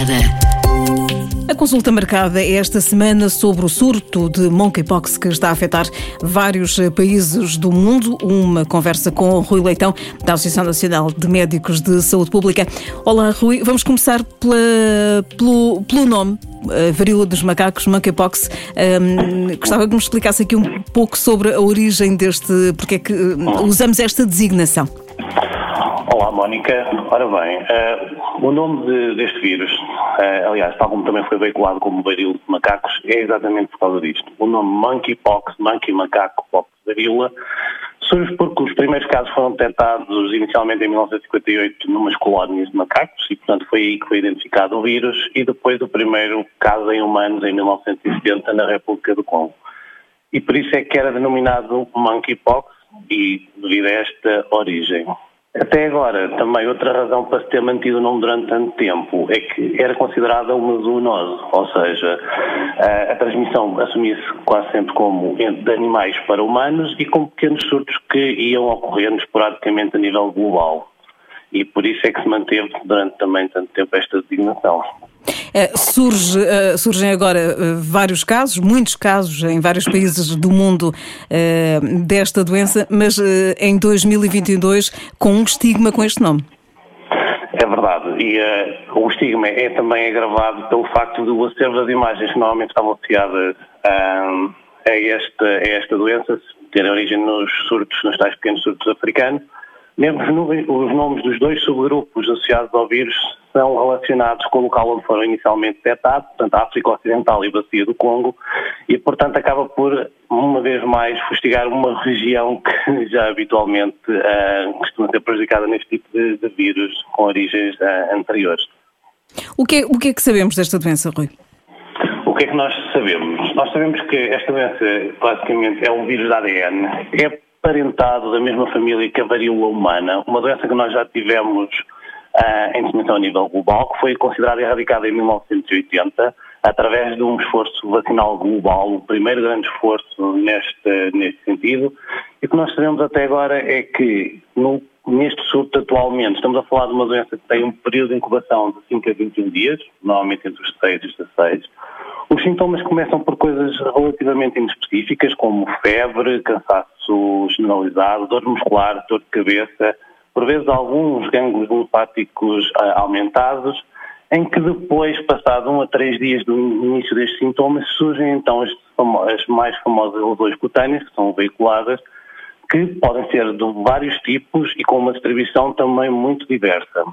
marcada. A consulta marcada é esta semana sobre o surto de monkeypox que está a afetar vários países do mundo. Uma conversa com o Rui Leitão, da Associação Nacional de Médicos de Saúde Pública. Olá, Rui. Vamos começar pela, pelo, pelo nome, a varíola dos macacos, monkeypox. Um, gostava que me explicasse aqui um pouco sobre a origem deste, porque é que usamos esta designação. Olá, Mónica. Ora bem, uh, o nome de, deste vírus, uh, aliás, tal como também foi veiculado como varíola de macacos, é exatamente por causa disto. O nome monkeypox, monkey macaco, pox varíola, surge porque os primeiros casos foram detectados inicialmente em 1958 numas colónias de macacos e, portanto, foi aí que foi identificado o vírus e depois o primeiro caso em humanos em 1970 na República do Congo. E por isso é que era denominado monkeypox e devido a esta origem. Até agora, também outra razão para se ter mantido o nome durante tanto tempo é que era considerada uma zoonose, ou seja, a, a transmissão assumia-se quase sempre como de animais para humanos e com pequenos surtos que iam ocorrendo esporadicamente a nível global. E por isso é que se manteve durante também tanto tempo esta designação. Uh, surge, uh, surgem agora uh, vários casos, muitos casos em vários países do mundo desta doença, mas em 2022 com um estigma com este nome. É verdade, e o estigma é também agravado pelo facto do acervo das imagens que normalmente estavam associadas a, esta, a esta doença terem origem nos surtos, nos tais pequenos surtos africanos, mesmo os nomes dos dois subgrupos associados ao vírus são relacionados com o local onde foram inicialmente detectados, portanto a África Ocidental e a Bacia do Congo, e portanto acaba por, uma vez mais, fustigar uma região que já habitualmente uh, costuma ser prejudicada neste tipo de, de vírus com origens uh, anteriores. O que, é, o que é que sabemos desta doença, Rui? O que é que nós sabemos? Nós sabemos que esta doença basicamente é um vírus de ADN, é parentado da mesma família que a varíola humana, uma doença que nós já tivemos uh, em dimensão a nível global, que foi considerada erradicada em 1980, através de um esforço vacinal global, o primeiro grande esforço neste, neste sentido. E o que nós sabemos até agora é que no, neste surto atualmente estamos a falar de uma doença que tem um período de incubação de 5 a 21 dias, normalmente entre os 6 e os 16. Os sintomas começam por coisas relativamente inespecíficas, como febre, cansaço generalizado, dor muscular, dor de cabeça, por vezes alguns gânglios linfáticos ah, aumentados, em que depois, passado um a três dias do início destes sintomas, surgem então as, as mais famosas lesões cutâneas, que são veiculadas, que podem ser de vários tipos e com uma distribuição também muito diversa.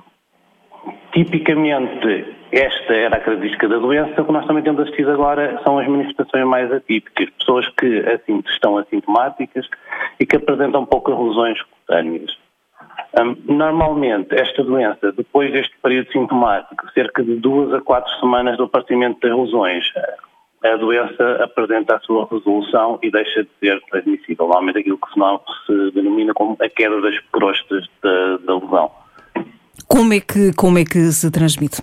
Tipicamente, esta era a característica da doença. O que nós também temos assistido agora são as manifestações mais atípicas, pessoas que assim, estão assintomáticas e que apresentam poucas lesões cutâneas. Normalmente, esta doença, depois deste período sintomático, cerca de duas a quatro semanas do aparecimento das lesões, a doença apresenta a sua resolução e deixa de ser transmissível. Normalmente aquilo que se denomina como a queda das crostas da, da lesão. Como é, que, como é que se transmite?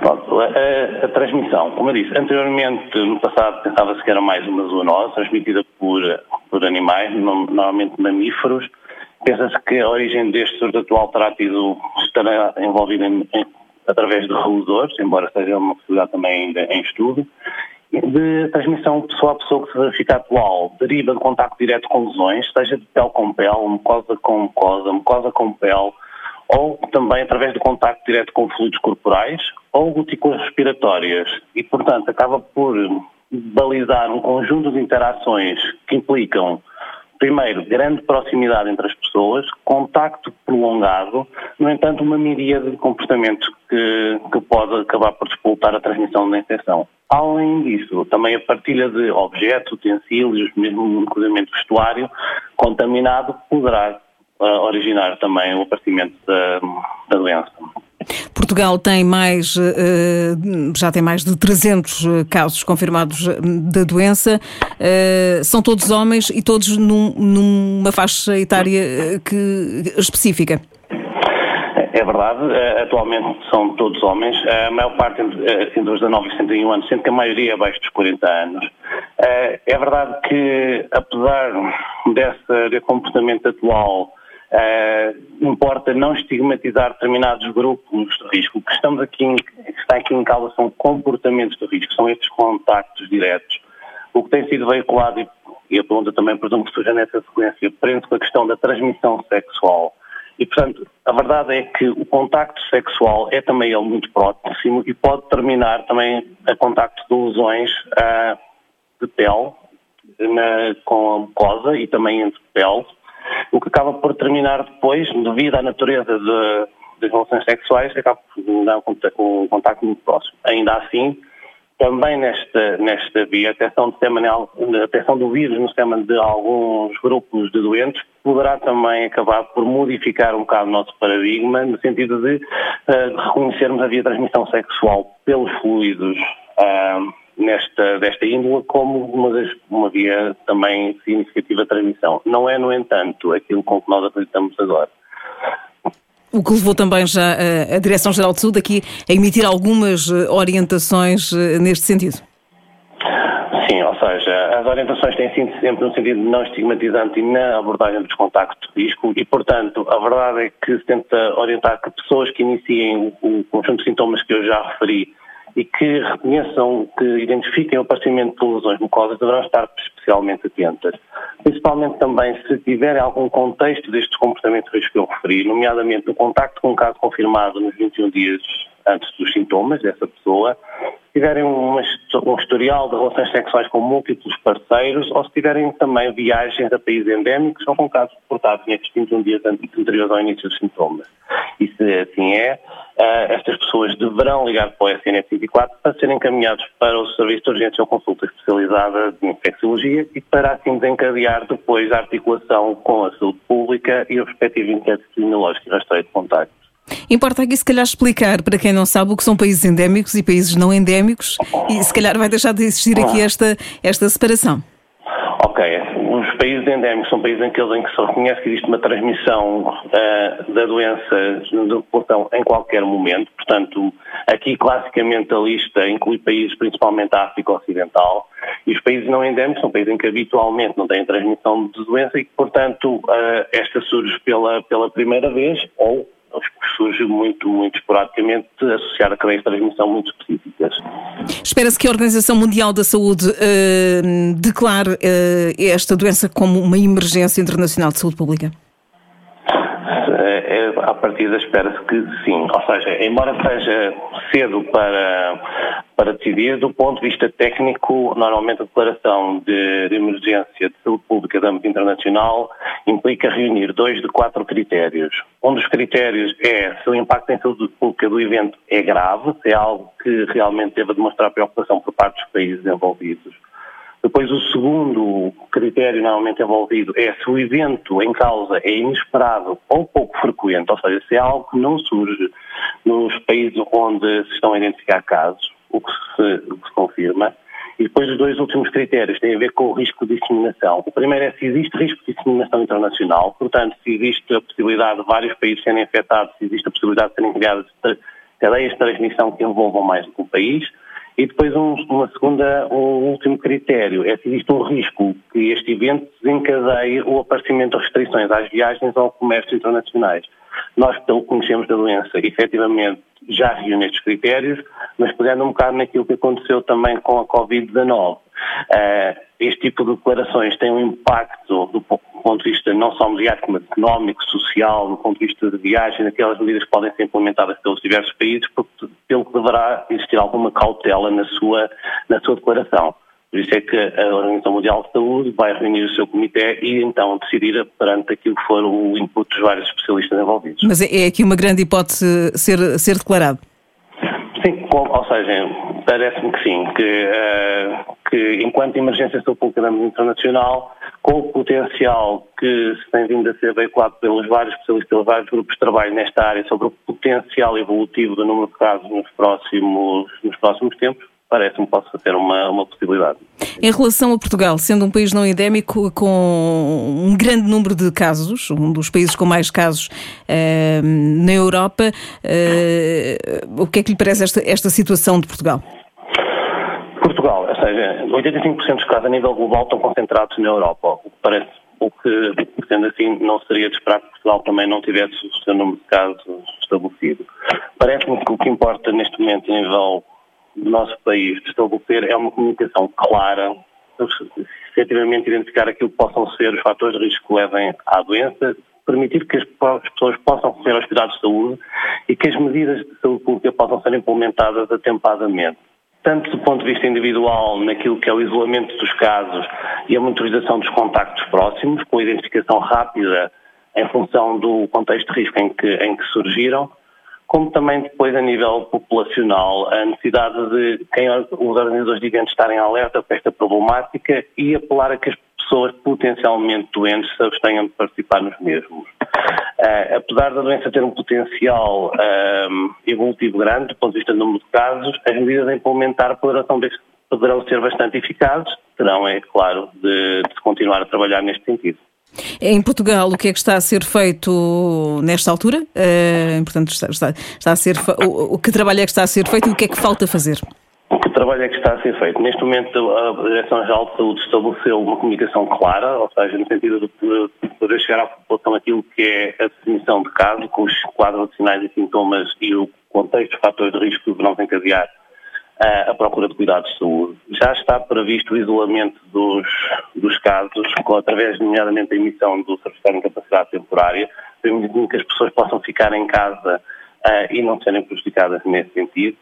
Pronto, a, a, a, transmissão, como eu disse, anteriormente, no passado, pensava-se que era mais uma zoonose, transmitida por, por animais, normalmente mamíferos, Pensa-se que a origem deste surto atual terá tido, estará envolvida em, em, através de relusores, embora seja uma possibilidade também ainda em estudo, de transmissão pessoa a pessoa que se verifica atual deriva de contacto direto com lesões, seja de pele com pele, mucosa com mucosa, mucosa com pele, ou também através de contacto direto com fluidos corporais ou gotículas respiratórias. E, portanto, acaba por balizar um conjunto de interações que implicam primeiro, grande proximidade entre as pessoas, contacto prolongado, no entanto, uma miríade de comportamentos que, que pode acabar por despoltar a transmissão da infecção. Além disso, também a partilha de objetos, utensílios, mesmo inclusive vestuário contaminado, poderá originar também o aparecimento da, da doença. Portugal tem mais, eh, já tem mais de 300 eh, casos confirmados eh, da doença. São todos homens e todos num, numa faixa etária que, específica. É verdade, atualmente são todos homens, a maior parte entre os 19 e 61 anos, sendo que a maioria abaixo dos 40 anos. É verdade que, apesar desse comportamento atual Uh, importa não estigmatizar determinados grupos de risco. O que estamos aqui, está aqui em causa são comportamentos de risco, são estes contactos diretos. O que tem sido veiculado, e a pergunta também presumo que surja nessa sequência, prende com a questão da transmissão sexual. E, portanto, a verdade é que o contacto sexual é também ele muito próximo e pode terminar também a contacto de lesões uh, de pele na, com a mucosa e também entre pele, o que acaba por terminar depois, devido à natureza de, das relações sexuais, acaba por dar um contacto muito próximo. Ainda assim, também nesta, nesta via, a detecção, de a do vírus no sistema de alguns grupos de doentes poderá também acabar por modificar um bocado o nosso paradigma, no sentido de, uh, reconhecermos a via de transmissão sexual pelos fluidos uh, nesta, desta índole como uma, das, uma via também significativa de transmissão. Não é, no entanto, aquilo com que nós acreditamos agora. O que levou também já a, a Direção-Geral de Saúde aqui a emitir algumas eh, orientações eh, neste sentido. Sim, ou seja, as orientações têm sido sempre no sentido não estigmatizante e na abordagem dos contactos de risco e, portanto, a verdade é que se tenta orientar que pessoas que iniciem o, o conjunto de sintomas que eu já referi e que reconheçam, que identifiquem o aparecimento de lesões mucosas deverão estar especialmente atentas. Principalmente também se tiverem algum contexto destes comportamentos que eu referi, nomeadamente o contacto com um caso confirmado nos 21 dias antes dos sintomas dessa pessoa, se tiverem um historial de relações sexuais com múltiplos parceiros ou se tiverem também viagens a países endémicos ou com casos reportados nestes 21 dias anteriores ao início dos sintomas. E se assim é, eh, estas pessoas deverão ligar para o SNS 24 para serem encaminhados para o Serviço de Urgência ou Consulta Especializada de Infecciologia e para assim desencadear depois a articulação com a saúde pública e o respectivo inquérito epidemiológico e rastreio de contactos. Importa aqui, se calhar, explicar para quem não sabe o que são países endémicos e países não endémicos e, se calhar, vai deixar de existir aqui esta, esta separação. Ok, os países endémicos são países naqueles em que se reconhece que existe uma transmissão uh, da doença do portão em qualquer momento. Portanto, aqui classicamente a lista inclui países principalmente a África Ocidental e os países não endémicos são países em que habitualmente não têm transmissão de doença e que, portanto, uh, esta surge pela, pela primeira vez ou surge muito, muito esporadicamente, associada a de transmissão muito específicas. Espera-se que a Organização Mundial da Saúde uh, declare uh, esta doença como uma emergência internacional de saúde pública? É, a partida espera-se que sim. Ou seja, embora seja cedo para, para decidir, do ponto de vista técnico, normalmente a declaração de, de emergência de saúde pública de âmbito internacional implica reunir dois de quatro critérios. Um dos critérios é se o impacto em saúde pública do evento é grave, se é algo que realmente deve demonstrar preocupação por parte dos países envolvidos. Depois, o segundo critério normalmente envolvido é se o evento em causa é inesperado ou pouco frequente, ou seja, se é algo que não surge nos países onde se estão a identificar casos, o que se, o que se confirma. E depois os dois últimos critérios têm a ver com o risco de disseminação. O primeiro é se existe risco de disseminação internacional, portanto, se existe a possibilidade de vários países serem afetados, se existe a possibilidade de serem criadas cadeias de transmissão que envolvam mais do que um país. E depois um, uma segunda, um último critério é se existe um risco que este evento desencadeie o aparecimento de restrições às viagens ao comércio internacionais. Nós, que conhecemos da doença, efetivamente já reúne estes critérios, mas pegando um bocado naquilo que aconteceu também com a Covid-19. Eh, este tipo de declarações tem um impacto do ponto de vista não só mediático, mas económico, social, do ponto de vista de viagem, daquelas medidas que podem ser implementadas pelos diversos países, pelo que deverá existir alguma cautela na sua, na sua declaração. Por isso é que a Organização Mundial de Saúde vai reunir o seu comitê e então decidir perante aquilo que for o input dos vários especialistas envolvidos. Mas é, é aqui uma grande hipótese ser, ser declarado? Sim, ou seja, parece-me que sim, que, uh, que enquanto emergência pública internacional, com o potencial que se tem vindo a ser veiculado pelos vários especialistas, pelos vários grupos de trabalho nesta área sobre o potencial evolutivo do número de casos nos próximos, nos próximos tempos, parece-me possa ter uma, uma possibilidade. Em relação a Portugal, sendo um país não endémico com um grande número de casos, um dos países com mais casos uh, na Europa, uh, o que é que lhe parece esta, esta situação de Portugal? Portugal, ou seja, 85% dos casos a nível global estão concentrados na Europa, o que parece o que, sendo assim, não seria de esperar que Portugal também não tivesse o seu número de casos estabelecido. Parece-me que o que importa neste momento, a nível do nosso país, de estabelecer é uma comunicação clara, efetivamente identificar aquilo que possam ser os fatores de risco que levem à doença, permitir que as pessoas possam receber aos cuidados de saúde e que as medidas de saúde pública possam ser implementadas atempadamente. Tanto do ponto de vista individual, naquilo que é o isolamento dos casos e a monitorização dos contactos próximos, com a identificação rápida em função do contexto de risco em que, em que surgiram, como também depois a nível populacional, a necessidade de quem, os organizadores de eventos estarem alerta para esta problemática e apelar a que as pessoas potencialmente doentes se abstenham de participar nos mesmos. Uh, apesar da doença ter um potencial uh, evolutivo grande, do ponto de vista do número de casos, as medidas a implementar poderão, poderão ser bastante eficazes, terão, é claro, de, de continuar a trabalhar neste sentido. Em Portugal, o que é que está a ser feito nesta altura? Uh, portanto, está, está, está a ser o, o que trabalho é que está a ser feito e o que é que falta fazer? O que trabalho é que está a ser feito? Neste momento, a Direção-Geral de Saúde estabeleceu uma comunicação clara, ou seja, no sentido de poder chegar à população aquilo que é a definição de caso, com os quadros de sinais e sintomas e o contexto, os fatores de risco que deverão encadear a procura de cuidados de saúde. Já está previsto o isolamento dos, dos casos, com, através, nomeadamente, da emissão do certificado de capacidade temporária, permitindo que as pessoas possam ficar em casa uh, e não serem prejudicadas nesse sentido.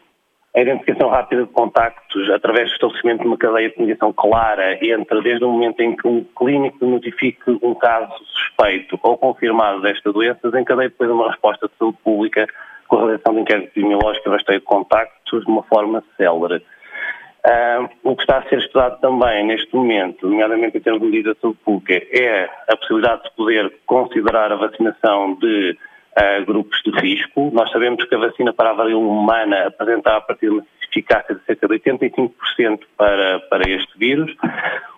A identificação rápida de contactos através do estabelecimento de uma cadeia de comunicação clara entre desde o momento em que um clínico notifique um caso suspeito ou confirmado desta doença, desencadeia depois uma resposta de saúde pública com a realização de inquérito epidemiológico e rastreio de de uma forma célere. Uh, o que está a ser estudado também neste momento, nomeadamente em termos de saúde pública, é a possibilidade de poder considerar a vacinação de uh, grupos de risco. Nós sabemos que a vacina para a varíola humana apresenta a partir de uma eficácia de cerca de 85% para, para este vírus.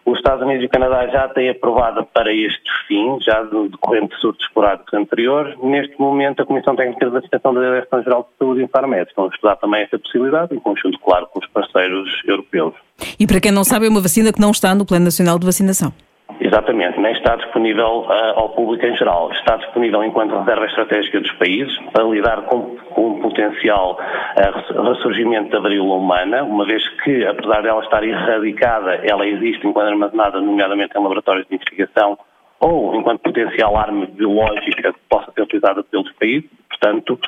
Os Estados Unidos e o Canadá já têm aprovado para este fim, já do decorrente de surtos esporádicos anteriores. Neste momento, a Comissão Técnica de Vacinação da Direção-Geral de Saúde e Infarmed estão a estudar também essa possibilidade, em conjunto, claro, com os parceiros europeus. E para quem não sabe, é uma vacina que não está no Plano Nacional de Vacinação. Exatamente, nem está disponível uh, ao público em geral. Está disponível enquanto reserva estratégica dos países para lidar com, com um potencial uh, ressurgimento da varíola humana, uma vez que, apesar dela estar erradicada, ela existe enquanto armazenada, nomeadamente em laboratórios de investigação ou enquanto potencial arma biológica que possa ser utilizada pelos países. Portanto,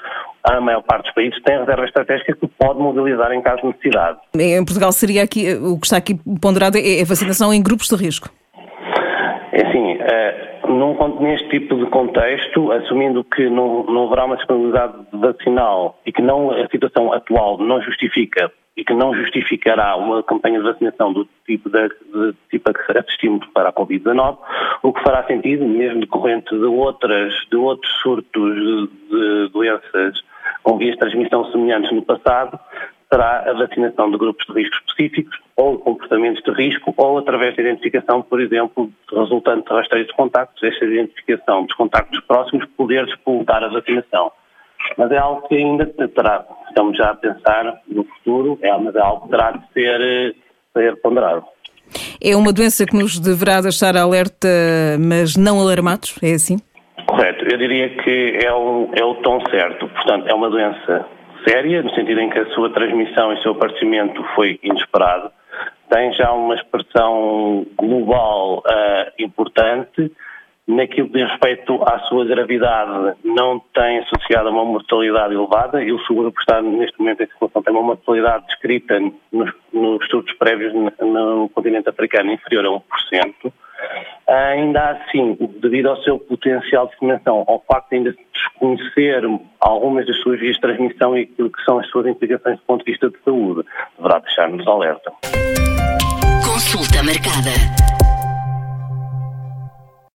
a maior parte dos países tem reserva estratégica que pode mobilizar em caso de necessidade. Em Portugal seria aqui, o que está aqui ponderado é a vacinação em grupos de risco. É assim, uh, num, neste tipo de contexto, assumindo que não, não haverá uma disponibilidade vacinal e que não, a situação atual não justifica e que não justificará uma campanha de vacinação do tipo, de, de tipo a que assistimos para a Covid-19, o que fará sentido, mesmo decorrente de, outras, de outros surtos de, de doenças com vias de transmissão semelhantes no passado, será a vacinação de grupos de risco específicos ou comportamentos de risco ou através da identificação, por exemplo, resultante de rastreio de contactos, esta identificação dos contactos próximos, poder disputar a vacinação. Mas é algo que ainda terá, estamos já a pensar no futuro, é, mas é algo que terá de ser, ser ponderado. É uma doença que nos deverá deixar alerta, mas não alarmados, é assim? Correto, eu diria que é o, é o tom certo. Portanto, é uma doença séria, no sentido em que a sua transmissão e seu aparecimento foi inesperado, tem já uma expressão global uh, importante, naquilo que diz respeito à sua gravidade, não tem associado a uma mortalidade elevada, e o seguro que está neste momento em circulação tem uma mortalidade descrita nos, nos estudos prévios no, no continente africano inferior a 1%. Ainda assim, devido ao seu potencial de disseminação, ao facto de ainda desconhecer algumas das suas vias de transmissão e aquilo que são as suas implicações do ponto de vista de saúde, deverá deixar-nos alerta. Consulta marcada.